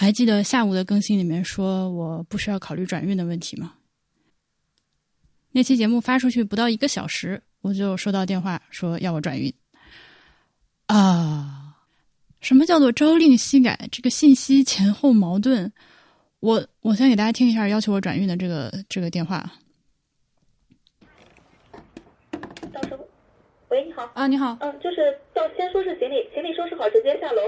还记得下午的更新里面说我不需要考虑转运的问题吗？那期节目发出去不到一个小时，我就收到电话说要我转运。啊，什么叫做朝令夕改？这个信息前后矛盾。我我先给大家听一下要求我转运的这个这个电话。到时候，喂，你好。啊，你好。嗯，就是到先收拾行李，行李收拾好直接下楼。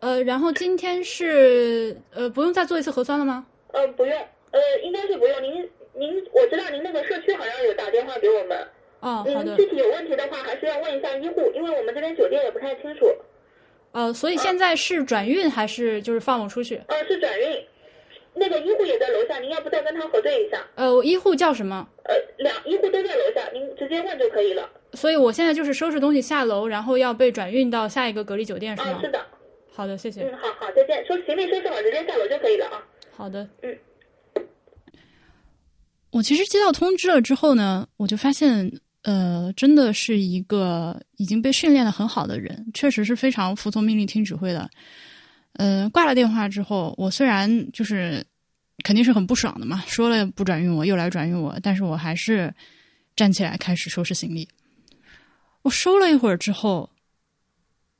呃，然后今天是呃不用再做一次核酸了吗？嗯，不用，呃，应该是不用。您您，我知道您那个社区好像有打电话给我们。哦，好的。具体有问题的话，还是要问一下医护，因为我们这边酒店也不太清楚。呃，所以现在是转运还是就是放我出去？呃，是转运。那个医护也在楼下，您要不再跟他核对一下？呃，医护叫什么？呃，两医护都在楼下，您直接问就可以了。所以我现在就是收拾东西下楼，然后要被转运到下一个隔离酒店，是吗？是的。好的，谢谢。嗯，好好，再见。收行李收拾好，直接下楼就可以了啊。好的，嗯。我其实接到通知了之后呢，我就发现，呃，真的是一个已经被训练的很好的人，确实是非常服从命令、听指挥的。呃，挂了电话之后，我虽然就是肯定是很不爽的嘛，说了不转运我，又来转运我，但是我还是站起来开始收拾行李。我收了一会儿之后，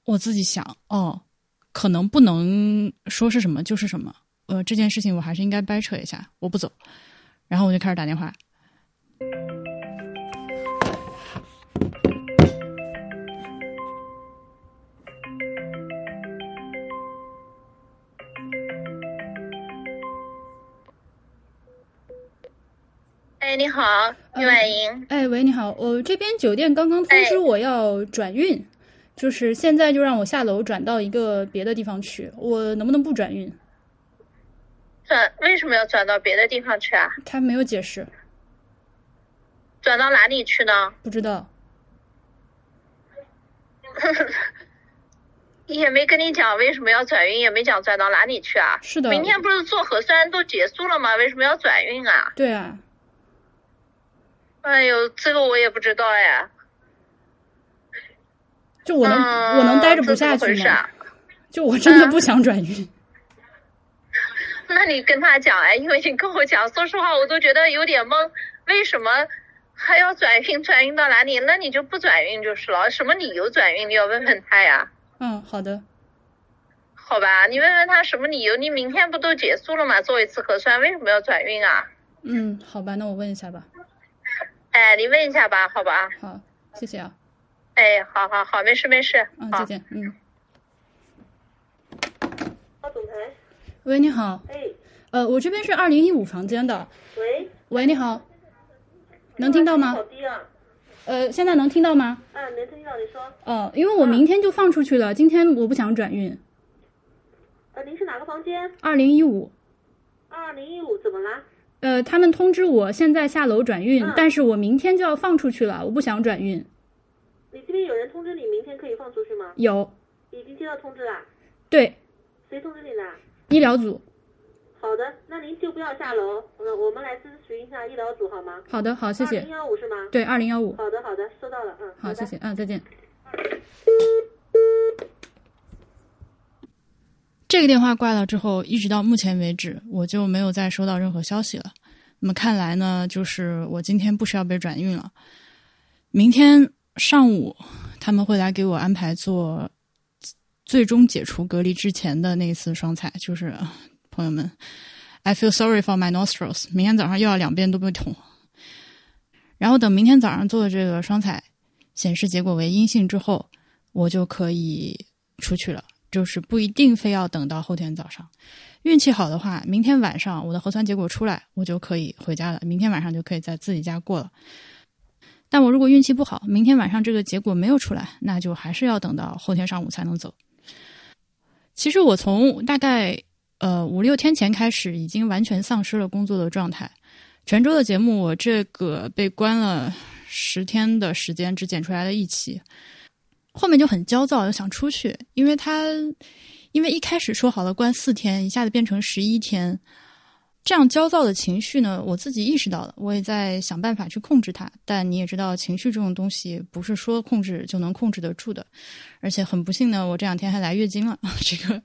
我自己想，哦。可能不能说是什么就是什么，呃，这件事情我还是应该掰扯一下，我不走，然后我就开始打电话。哎，你好，于婉莹。哎，喂，你好，我这边酒店刚刚通知我要转运。就是现在就让我下楼转到一个别的地方去，我能不能不转运？转为什么要转到别的地方去啊？他没有解释。转到哪里去呢？不知道。也没跟你讲为什么要转运，也没讲转到哪里去啊？是的。明天不是做核酸都结束了吗？为什么要转运啊？对啊。哎呦，这个我也不知道呀。就我能我能待着不下去吗？就我真的不想转运。那你跟他讲哎，因为你跟我讲，说实话我都觉得有点懵，为什么还要转运？转运到哪里？那你就不转运就是了。什么理由转运？你要问问他呀。嗯，好的。好吧，你问问他什么理由？你明天不都结束了吗？做一次核酸，为什么要转运啊？嗯，好吧，那我问一下吧。哎，你问一下吧，好吧。好，谢谢啊。哎，好好好，没事没事，嗯，再见，嗯。啊，总裁。喂，你好。哎。呃，我这边是二零一五房间的。喂。喂，你好。能听到吗？好低啊。呃，现在能听到吗？嗯，能听到，你说。哦，因为我明天就放出去了，今天我不想转运。呃，您是哪个房间？二零一五。二零一五怎么了？呃，他们通知我现在下楼转运，但是我明天就要放出去了，我不想转运。你这边有人通知你明天可以放出去吗？有，已经接到通知了。对。谁通知你的？医疗组。好的，那您就不要下楼，嗯，我们来咨询一下医疗组好吗？好的，好，谢谢。二零幺五是吗？对，二零幺五。好的，好的，收到了，嗯。好，谢谢，嗯，再见。这个电话挂了之后，一直到目前为止，我就没有再收到任何消息了。那么看来呢，就是我今天不需要被转运了。明天上午他们会来给我安排做最终解除隔离之前的那次双采，就是朋友们，I feel sorry for my nostrils。明天早上又要两边都被捅，然后等明天早上做的这个双采显示结果为阴性之后，我就可以出去了，就是不一定非要等到后天早上。运气好的话，明天晚上我的核酸结果出来，我就可以回家了。明天晚上就可以在自己家过了。但我如果运气不好，明天晚上这个结果没有出来，那就还是要等到后天上午才能走。其实我从大概呃五六天前开始，已经完全丧失了工作的状态。泉州的节目，我这个被关了十天的时间，只剪出来了一期，后面就很焦躁，又想出去，因为他因为一开始说好了关四天，一下子变成十一天。这样焦躁的情绪呢，我自己意识到了，我也在想办法去控制它。但你也知道，情绪这种东西不是说控制就能控制得住的。而且很不幸呢，我这两天还来月经了，这个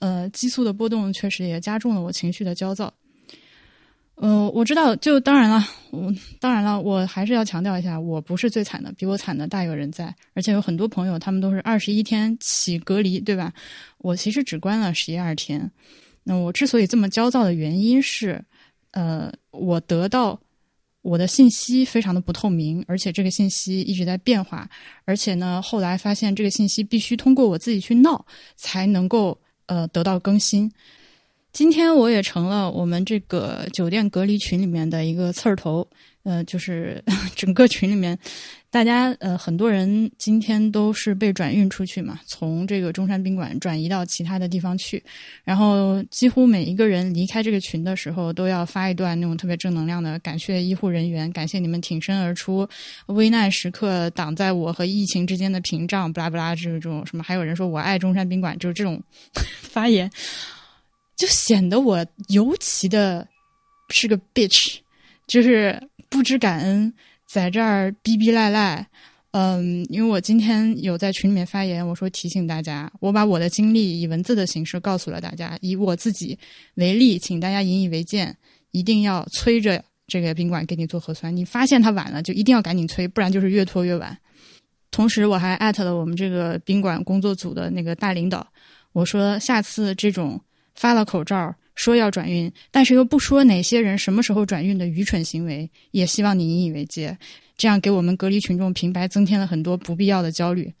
呃激素的波动确实也加重了我情绪的焦躁。呃，我知道，就当然了，我当然了，我还是要强调一下，我不是最惨的，比我惨的大有人在。而且有很多朋友，他们都是二十一天起隔离，对吧？我其实只关了十一二天。那我之所以这么焦躁的原因是，呃，我得到我的信息非常的不透明，而且这个信息一直在变化，而且呢，后来发现这个信息必须通过我自己去闹才能够呃得到更新。今天我也成了我们这个酒店隔离群里面的一个刺儿头。呃，就是 整个群里面，大家呃很多人今天都是被转运出去嘛，从这个中山宾馆转移到其他的地方去，然后几乎每一个人离开这个群的时候，都要发一段那种特别正能量的感谢医护人员，感谢你们挺身而出，危难时刻挡在我和疫情之间的屏障，不拉不拉，这种什么，还有人说我爱中山宾馆，就是这种 发言，就显得我尤其的是个 bitch，就是。不知感恩，在这儿逼逼赖赖，嗯，因为我今天有在群里面发言，我说提醒大家，我把我的经历以文字的形式告诉了大家，以我自己为例，请大家引以为戒，一定要催着这个宾馆给你做核酸，你发现他晚了，就一定要赶紧催，不然就是越拖越晚。同时，我还艾特了我们这个宾馆工作组的那个大领导，我说下次这种发了口罩。说要转运，但是又不说哪些人什么时候转运的愚蠢行为，也希望你引以为戒。这样给我们隔离群众平白增添了很多不必要的焦虑。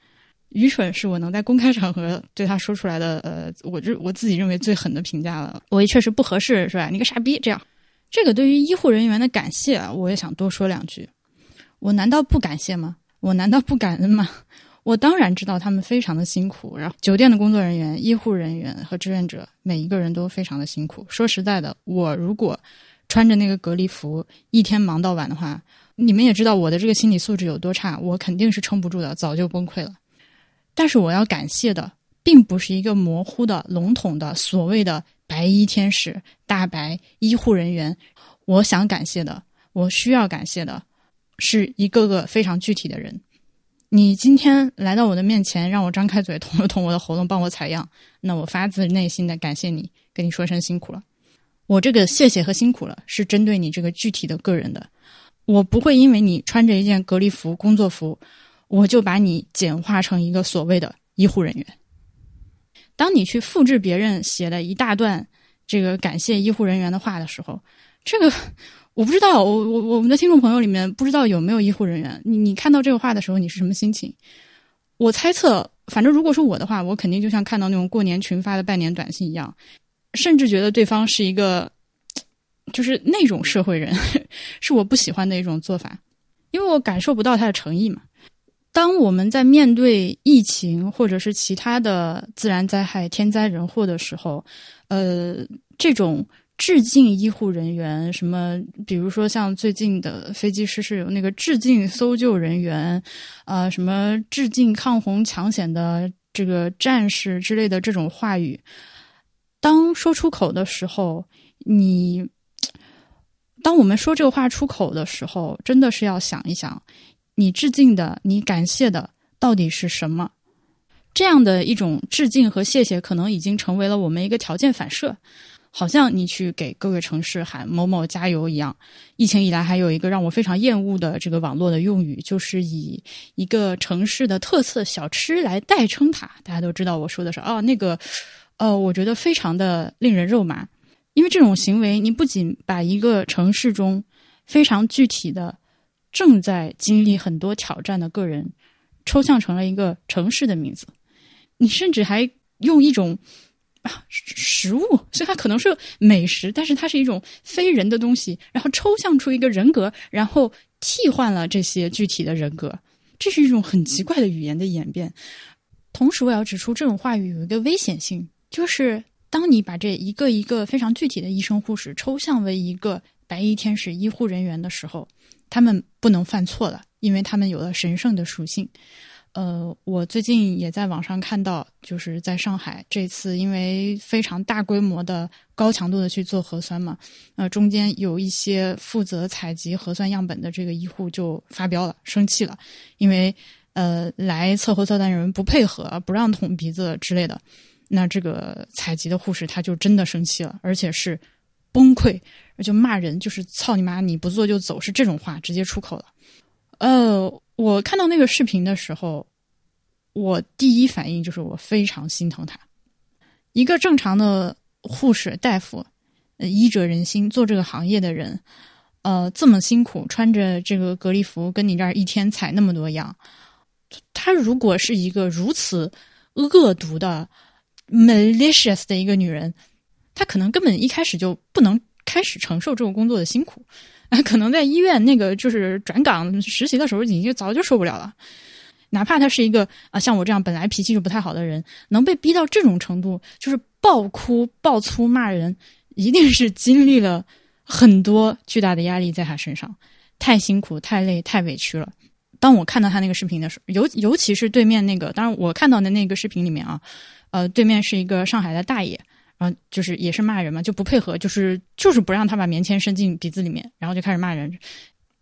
愚蠢是我能在公开场合对他说出来的，呃，我这我自己认为最狠的评价了。我也确实不合适，是吧？你个傻逼！这样，这个对于医护人员的感谢，我也想多说两句。我难道不感谢吗？我难道不感恩吗？我当然知道他们非常的辛苦，然后酒店的工作人员、医护人员和志愿者每一个人都非常的辛苦。说实在的，我如果穿着那个隔离服一天忙到晚的话，你们也知道我的这个心理素质有多差，我肯定是撑不住的，早就崩溃了。但是我要感谢的，并不是一个模糊的、笼统的所谓的白衣天使、大白医护人员。我想感谢的，我需要感谢的，是一个个非常具体的人。你今天来到我的面前，让我张开嘴捅了捅我的喉咙，帮我采样，那我发自内心的感谢你，跟你说声辛苦了。我这个谢谢和辛苦了，是针对你这个具体的个人的。我不会因为你穿着一件隔离服、工作服，我就把你简化成一个所谓的医护人员。当你去复制别人写的一大段这个感谢医护人员的话的时候，这个。我不知道，我我我们的听众朋友里面不知道有没有医护人员。你你看到这个话的时候，你是什么心情？我猜测，反正如果是我的话，我肯定就像看到那种过年群发的拜年短信一样，甚至觉得对方是一个，就是那种社会人，是我不喜欢的一种做法，因为我感受不到他的诚意嘛。当我们在面对疫情或者是其他的自然灾害、天灾人祸的时候，呃，这种。致敬医护人员，什么？比如说像最近的飞机失事，有那个致敬搜救人员，啊，什么致敬抗洪抢险的这个战士之类的这种话语，当说出口的时候，你，当我们说这个话出口的时候，真的是要想一想，你致敬的、你感谢的到底是什么？这样的一种致敬和谢谢，可能已经成为了我们一个条件反射。好像你去给各个城市喊某某加油一样。疫情以来，还有一个让我非常厌恶的这个网络的用语，就是以一个城市的特色小吃来代称它。大家都知道我说的是哦，那个，呃，我觉得非常的令人肉麻，因为这种行为，你不仅把一个城市中非常具体的正在经历很多挑战的个人抽象成了一个城市的名字，你甚至还用一种。啊，食物，所以它可能是美食，但是它是一种非人的东西，然后抽象出一个人格，然后替换了这些具体的人格，这是一种很奇怪的语言的演变。同时，我要指出，这种话语有一个危险性，就是当你把这一个一个非常具体的医生护士抽象为一个白衣天使医护人员的时候，他们不能犯错了，因为他们有了神圣的属性。呃，我最近也在网上看到，就是在上海这次因为非常大规模的高强度的去做核酸嘛，呃，中间有一些负责采集核酸样本的这个医护就发飙了，生气了，因为呃来测核酸的人不配合，不让捅鼻子之类的，那这个采集的护士他就真的生气了，而且是崩溃，就骂人，就是操你妈，你不做就走，是这种话直接出口了，呃。我看到那个视频的时候，我第一反应就是我非常心疼他。一个正常的护士、大夫，医者仁心，做这个行业的人，呃，这么辛苦，穿着这个隔离服，跟你这儿一天采那么多样，他如果是一个如此恶毒的 malicious 的一个女人，她可能根本一开始就不能开始承受这个工作的辛苦。可能在医院那个就是转岗实习的时候，已经早就受不了了。哪怕他是一个啊，像我这样本来脾气就不太好的人，能被逼到这种程度，就是暴哭、暴粗骂人，一定是经历了很多巨大的压力在他身上，太辛苦、太累、太委屈了。当我看到他那个视频的时候，尤尤其是对面那个，当然我看到的那个视频里面啊，呃，对面是一个上海的大爷。然后就是也是骂人嘛，就不配合，就是就是不让他把棉签伸进鼻子里面，然后就开始骂人。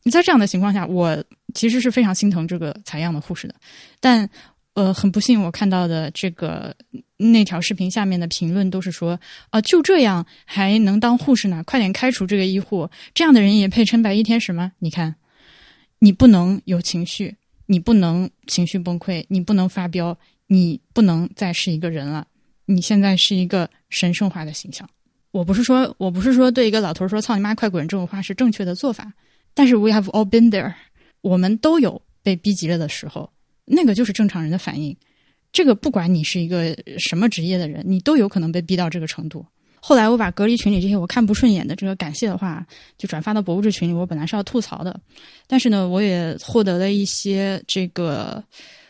你在这样的情况下，我其实是非常心疼这个采样的护士的。但呃，很不幸，我看到的这个那条视频下面的评论都是说啊，就这样还能当护士呢？快点开除这个医护，这样的人也配称白衣天使吗？你看，你不能有情绪，你不能情绪崩溃，你不能发飙，你不能再是一个人了。你现在是一个神圣化的形象，我不是说我不是说对一个老头说“操你妈，快滚”这种话是正确的做法，但是 we have all been there，我们都有被逼急了的时候，那个就是正常人的反应。这个不管你是一个什么职业的人，你都有可能被逼到这个程度。后来我把隔离群里这些我看不顺眼的这个感谢的话，就转发到博物志群里。我本来是要吐槽的，但是呢，我也获得了一些这个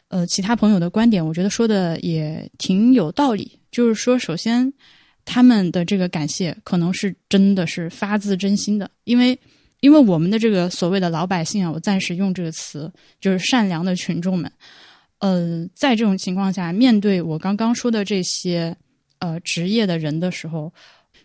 呃其他朋友的观点，我觉得说的也挺有道理。就是说，首先，他们的这个感谢可能是真的是发自真心的，因为，因为我们的这个所谓的老百姓啊，我暂时用这个词，就是善良的群众们，呃，在这种情况下，面对我刚刚说的这些呃职业的人的时候，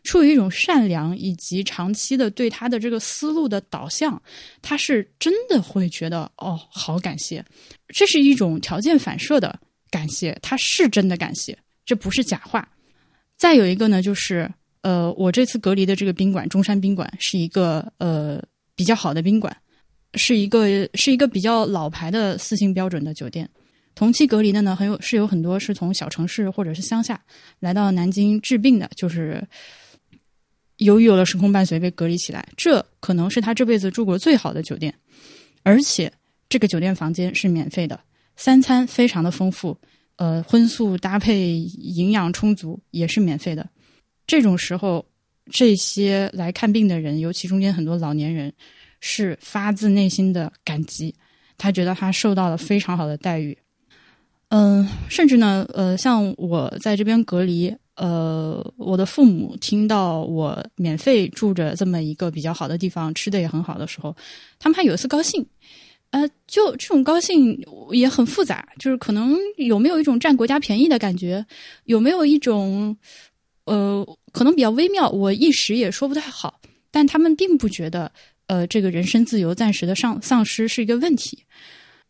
出于一种善良以及长期的对他的这个思路的导向，他是真的会觉得哦，好感谢，这是一种条件反射的感谢，他是真的感谢。这不是假话。再有一个呢，就是呃，我这次隔离的这个宾馆中山宾馆是一个呃比较好的宾馆，是一个是一个比较老牌的四星标准的酒店。同期隔离的呢，很有是有很多是从小城市或者是乡下来到南京治病的，就是由于有了时空伴随被隔离起来，这可能是他这辈子住过最好的酒店，而且这个酒店房间是免费的，三餐非常的丰富。呃，荤素搭配，营养充足，也是免费的。这种时候，这些来看病的人，尤其中间很多老年人，是发自内心的感激。他觉得他受到了非常好的待遇。嗯，甚至呢，呃，像我在这边隔离，呃，我的父母听到我免费住着这么一个比较好的地方，吃的也很好的时候，他们还有一次高兴。呃，就这种高兴也很复杂，就是可能有没有一种占国家便宜的感觉，有没有一种呃，可能比较微妙，我一时也说不太好。但他们并不觉得，呃，这个人身自由暂时的丧丧失是一个问题。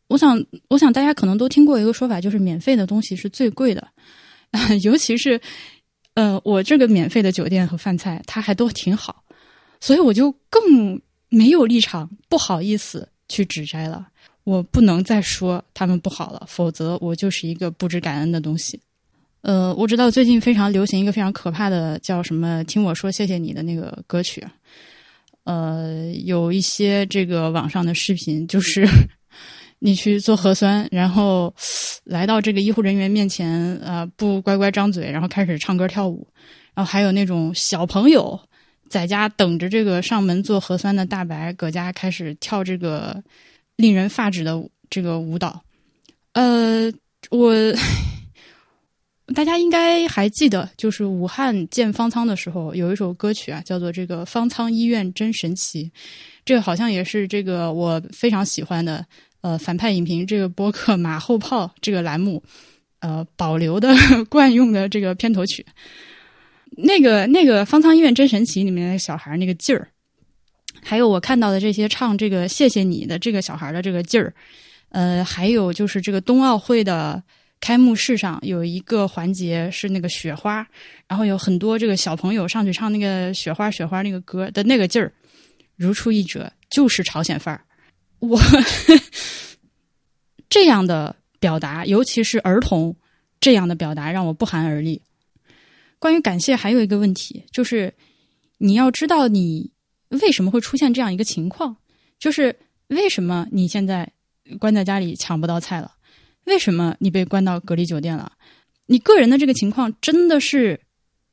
我想，我想大家可能都听过一个说法，就是免费的东西是最贵的，尤其是呃，我这个免费的酒店和饭菜，它还都挺好，所以我就更没有立场，不好意思。去指摘了，我不能再说他们不好了，否则我就是一个不知感恩的东西。呃，我知道最近非常流行一个非常可怕的叫什么“听我说谢谢你”的那个歌曲，呃，有一些这个网上的视频，就是 你去做核酸，然后来到这个医护人员面前，呃，不乖乖张嘴，然后开始唱歌跳舞，然后还有那种小朋友。在家等着这个上门做核酸的大白，搁家开始跳这个令人发指的这个舞蹈。呃，我大家应该还记得，就是武汉建方舱的时候，有一首歌曲啊，叫做《这个方舱医院真神奇》。这个好像也是这个我非常喜欢的呃反派影评这个播客马后炮这个栏目，呃保留的 惯用的这个片头曲。那个那个方舱医院真神奇里面的小孩那个劲儿，还有我看到的这些唱这个谢谢你的这个小孩的这个劲儿，呃，还有就是这个冬奥会的开幕式上有一个环节是那个雪花，然后有很多这个小朋友上去唱那个雪花雪花那个歌的那个劲儿，如出一辙，就是朝鲜范儿。我 这样的表达，尤其是儿童这样的表达，让我不寒而栗。关于感谢，还有一个问题，就是你要知道你为什么会出现这样一个情况，就是为什么你现在关在家里抢不到菜了，为什么你被关到隔离酒店了？你个人的这个情况真的是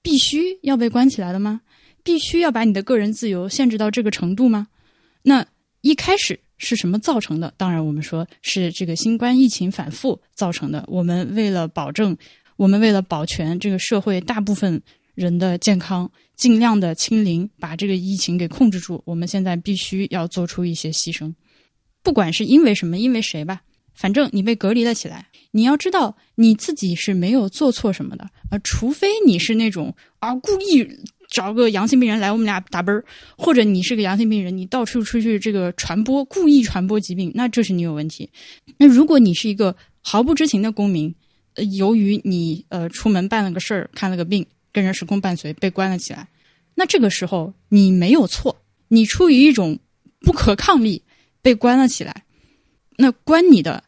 必须要被关起来的吗？必须要把你的个人自由限制到这个程度吗？那一开始是什么造成的？当然，我们说是这个新冠疫情反复造成的。我们为了保证。我们为了保全这个社会大部分人的健康，尽量的清零，把这个疫情给控制住。我们现在必须要做出一些牺牲，不管是因为什么，因为谁吧，反正你被隔离了起来。你要知道你自己是没有做错什么的，啊，除非你是那种啊故意找个阳性病人来我们俩打啵儿，或者你是个阳性病人，你到处出去这个传播，故意传播疾病，那这是你有问题。那如果你是一个毫不知情的公民，由于你呃出门办了个事儿，看了个病，跟人时空伴随，被关了起来，那这个时候你没有错，你出于一种不可抗力被关了起来，那关你的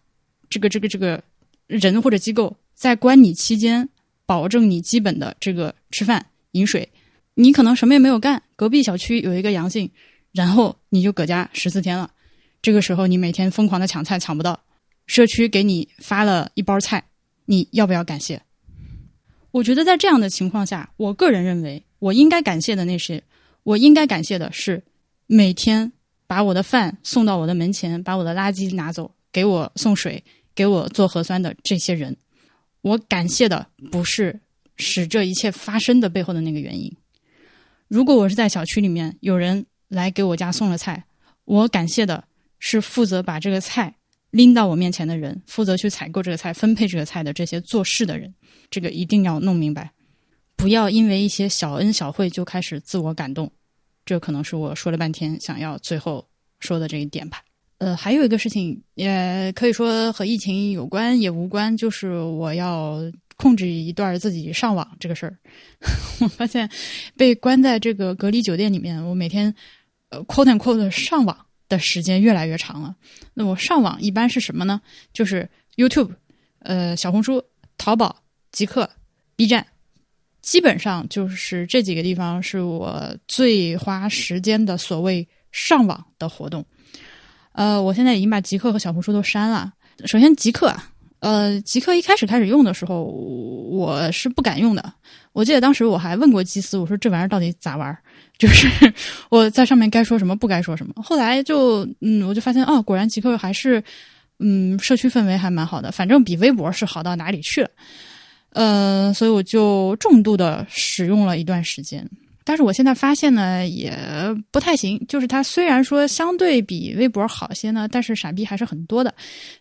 这个这个这个人或者机构在关你期间，保证你基本的这个吃饭饮水，你可能什么也没有干，隔壁小区有一个阳性，然后你就搁家十四天了，这个时候你每天疯狂的抢菜抢不到，社区给你发了一包菜。你要不要感谢？我觉得在这样的情况下，我个人认为，我应该感谢的那些，我应该感谢的是每天把我的饭送到我的门前，把我的垃圾拿走，给我送水，给我做核酸的这些人。我感谢的不是使这一切发生的背后的那个原因。如果我是在小区里面有人来给我家送了菜，我感谢的是负责把这个菜。拎到我面前的人，负责去采购这个菜、分配这个菜的这些做事的人，这个一定要弄明白，不要因为一些小恩小惠就开始自我感动。这可能是我说了半天想要最后说的这一点吧。呃，还有一个事情，也可以说和疫情有关也无关，就是我要控制一段自己上网这个事儿。我发现被关在这个隔离酒店里面，我每天呃 quote and quote 上网。的时间越来越长了。那我上网一般是什么呢？就是 YouTube、呃小红书、淘宝、极客、B 站，基本上就是这几个地方是我最花时间的所谓上网的活动。呃，我现在已经把极客和小红书都删了。首先，极客啊。呃，极客一开始开始用的时候，我是不敢用的。我记得当时我还问过基斯，我说这玩意儿到底咋玩儿？就是 我在上面该说什么，不该说什么。后来就嗯，我就发现哦，果然极客还是嗯，社区氛围还蛮好的，反正比微博是好到哪里去了。呃，所以我就重度的使用了一段时间。但是我现在发现呢，也不太行。就是它虽然说相对比微博好些呢，但是傻逼还是很多的。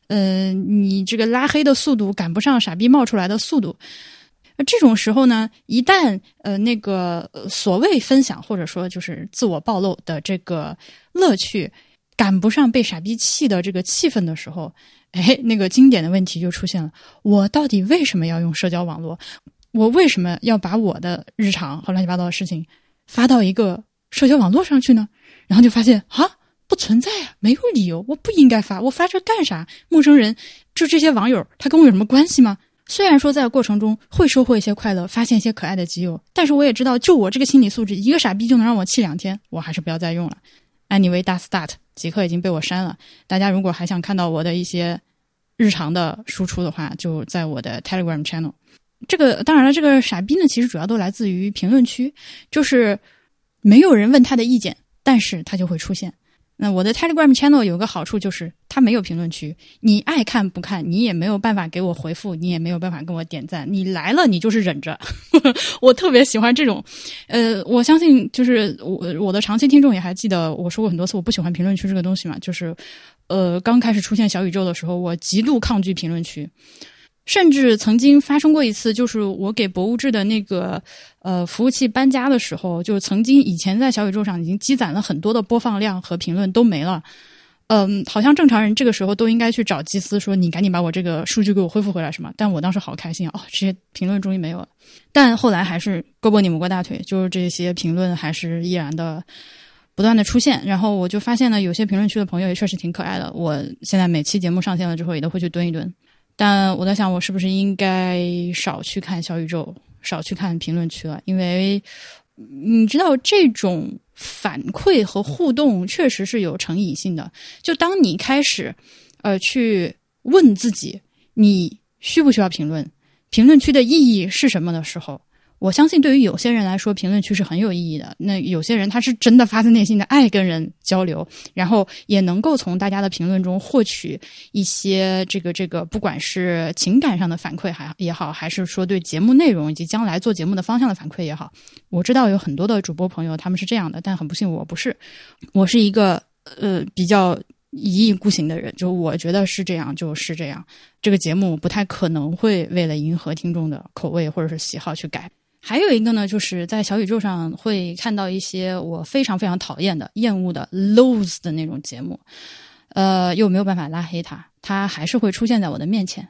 嗯，你这个拉黑的速度赶不上傻逼冒出来的速度。那这种时候呢，一旦呃那个所谓分享或者说就是自我暴露的这个乐趣赶不上被傻逼气的这个气氛的时候，哎，那个经典的问题就出现了：我到底为什么要用社交网络？我为什么要把我的日常和乱七八糟的事情发到一个社交网络上去呢？然后就发现啊，不存在啊，没有理由，我不应该发，我发这干啥？陌生人，就这些网友，他跟我有什么关系吗？虽然说在过程中会收获一些快乐，发现一些可爱的基友，但是我也知道，就我这个心理素质，一个傻逼就能让我气两天，我还是不要再用了。Anyway，大 start，即刻已经被我删了。大家如果还想看到我的一些日常的输出的话，就在我的 Telegram channel。这个当然了，这个傻逼呢，其实主要都来自于评论区，就是没有人问他的意见，但是他就会出现。那我的 Telegram channel 有个好处就是，它没有评论区，你爱看不看，你也没有办法给我回复，你也没有办法跟我点赞，你来了你就是忍着。我特别喜欢这种，呃，我相信就是我我的长期听众也还记得我说过很多次，我不喜欢评论区这个东西嘛，就是呃刚开始出现小宇宙的时候，我极度抗拒评论区。甚至曾经发生过一次，就是我给博物志的那个呃服务器搬家的时候，就曾经以前在小宇宙上已经积攒了很多的播放量和评论都没了。嗯，好像正常人这个时候都应该去找祭司说：“你赶紧把我这个数据给我恢复回来，是吗？”但我当时好开心哦，这些评论终于没有了。但后来还是胳膊拧不过大腿，就是这些评论还是依然的不断的出现。然后我就发现呢，有些评论区的朋友也确实挺可爱的。我现在每期节目上线了之后，也都会去蹲一蹲。但我在想，我是不是应该少去看小宇宙，少去看评论区了？因为你知道，这种反馈和互动确实是有成瘾性的。就当你开始呃去问自己，你需不需要评论？评论区的意义是什么的时候？我相信，对于有些人来说，评论区是很有意义的。那有些人他是真的发自内心的爱跟人交流，然后也能够从大家的评论中获取一些这个这个，不管是情感上的反馈还也好，还是说对节目内容以及将来做节目的方向的反馈也好。我知道有很多的主播朋友他们是这样的，但很不幸我不是，我是一个呃比较一意孤行的人，就我觉得是这样就是这样。这个节目不太可能会为了迎合听众的口味或者是喜好去改。还有一个呢，就是在小宇宙上会看到一些我非常非常讨厌的、厌恶的、lows 的那种节目，呃，又没有办法拉黑他，他还是会出现在我的面前。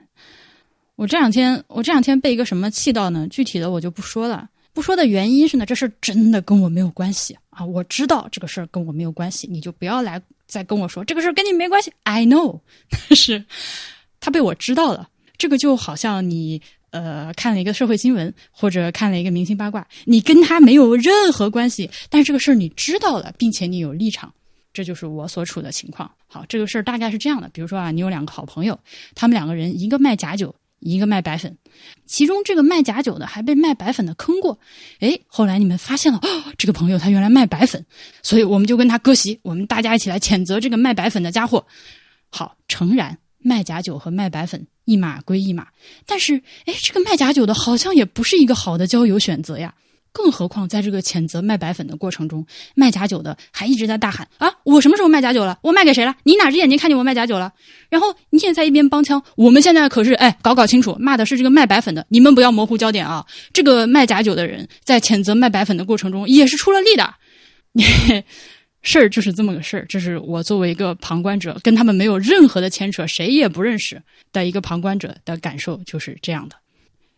我这两天，我这两天被一个什么气到呢？具体的我就不说了。不说的原因是呢，这事真的跟我没有关系啊！我知道这个事儿跟我没有关系，你就不要来再跟我说这个事儿跟你没关系。I know，但是他被我知道了，这个就好像你。呃，看了一个社会新闻，或者看了一个明星八卦，你跟他没有任何关系，但是这个事儿你知道了，并且你有立场，这就是我所处的情况。好，这个事儿大概是这样的，比如说啊，你有两个好朋友，他们两个人一个卖假酒，一个卖白粉，其中这个卖假酒的还被卖白粉的坑过，哎，后来你们发现了，哦，这个朋友他原来卖白粉，所以我们就跟他割席，我们大家一起来谴责这个卖白粉的家伙。好，诚然，卖假酒和卖白粉。一码归一码，但是，哎，这个卖假酒的好像也不是一个好的交友选择呀。更何况，在这个谴责卖白粉的过程中，卖假酒的还一直在大喊：“啊，我什么时候卖假酒了？我卖给谁了？你哪只眼睛看见我卖假酒了？”然后你也在一边帮腔。我们现在可是，哎，搞搞清楚，骂的是这个卖白粉的，你们不要模糊焦点啊。这个卖假酒的人在谴责卖白粉的过程中也是出了力的。事儿就是这么个事儿，这是我作为一个旁观者，跟他们没有任何的牵扯，谁也不认识的一个旁观者的感受就是这样的。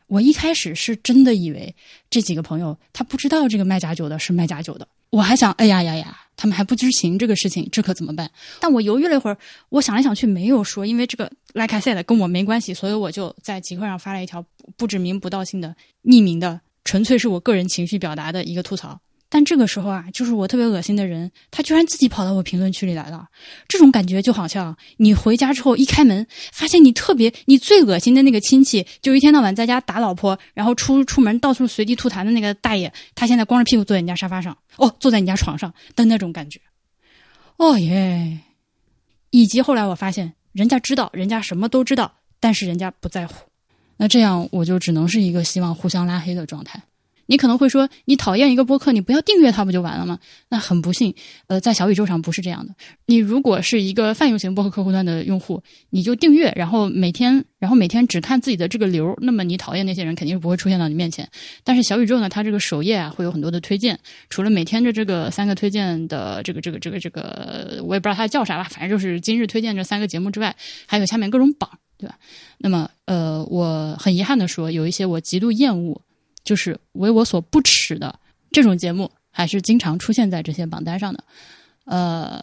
我一开始是真的以为这几个朋友他不知道这个卖假酒的是卖假酒的，我还想，哎呀呀呀，他们还不知情这个事情，这可怎么办？但我犹豫了一会儿，我想来想去没有说，因为这个 like I said 跟我没关系，所以我就在极客上发了一条不指名不道姓的匿名的，纯粹是我个人情绪表达的一个吐槽。但这个时候啊，就是我特别恶心的人，他居然自己跑到我评论区里来了。这种感觉就好像你回家之后一开门，发现你特别你最恶心的那个亲戚，就一天到晚在家打老婆，然后出出门到处随地吐痰的那个大爷，他现在光着屁股坐在你家沙发上，哦，坐在你家床上的那种感觉。哦耶！以及后来我发现，人家知道，人家什么都知道，但是人家不在乎。那这样我就只能是一个希望互相拉黑的状态。你可能会说，你讨厌一个播客，你不要订阅它不就完了吗？那很不幸，呃，在小宇宙上不是这样的。你如果是一个泛用型播客客户端的用户，你就订阅，然后每天，然后每天只看自己的这个流，那么你讨厌那些人肯定是不会出现到你面前。但是小宇宙呢，它这个首页啊会有很多的推荐，除了每天的这个三个推荐的这个这个这个这个，我也不知道它叫啥吧，反正就是今日推荐这三个节目之外，还有下面各种榜，对吧？那么，呃，我很遗憾的说，有一些我极度厌恶。就是为我所不耻的这种节目，还是经常出现在这些榜单上的。呃，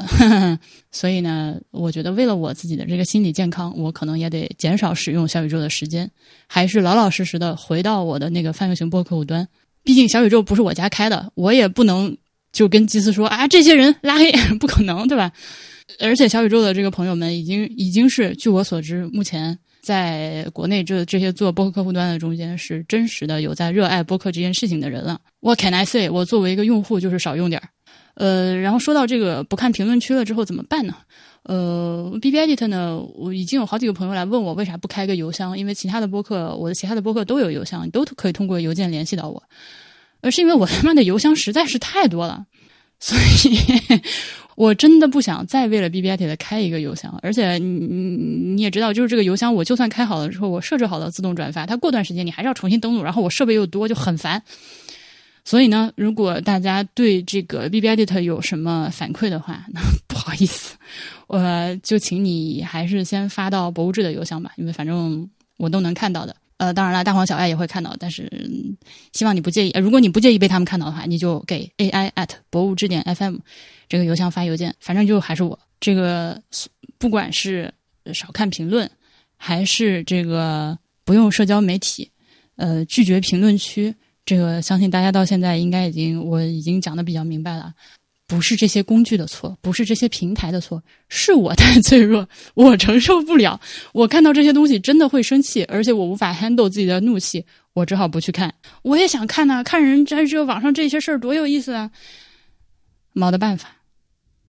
所以呢，我觉得为了我自己的这个心理健康，我可能也得减少使用小宇宙的时间，还是老老实实的回到我的那个泛用型播客客户端。毕竟小宇宙不是我家开的，我也不能就跟基斯说啊，这些人拉黑，不可能，对吧？而且小宇宙的这个朋友们已经已经是，据我所知，目前。在国内，这这些做播客客户端的中间是真实的有在热爱播客这件事情的人了。What can I say？我作为一个用户，就是少用点儿。呃，然后说到这个不看评论区了之后怎么办呢？呃，B B Edit 呢，我已经有好几个朋友来问我为啥不开个邮箱，因为其他的播客，我的其他的播客都有邮箱，都可以通过邮件联系到我。而是因为我他妈的邮箱实在是太多了，所以我真的不想再为了 B B I T 的开一个邮箱，而且你你你也知道，就是这个邮箱，我就算开好了之后，我设置好了自动转发，它过段时间你还是要重新登录，然后我设备又多，就很烦。所以呢，如果大家对这个 B B Edit 有什么反馈的话，那不好意思，我就请你还是先发到博物志的邮箱吧，因为反正我都能看到的。呃，当然了，大黄小爱也会看到，但是希望你不介意。如果你不介意被他们看到的话，你就给 A I at 博物志点 F M 这个邮箱发邮件，反正就还是我这个，不管是少看评论，还是这个不用社交媒体，呃，拒绝评论区。这个相信大家到现在应该已经我已经讲的比较明白了，不是这些工具的错，不是这些平台的错，是我太脆弱，我承受不了。我看到这些东西真的会生气，而且我无法 handle 自己的怒气，我只好不去看。我也想看呐，看人在这网上这些事儿多有意思啊，没得办法。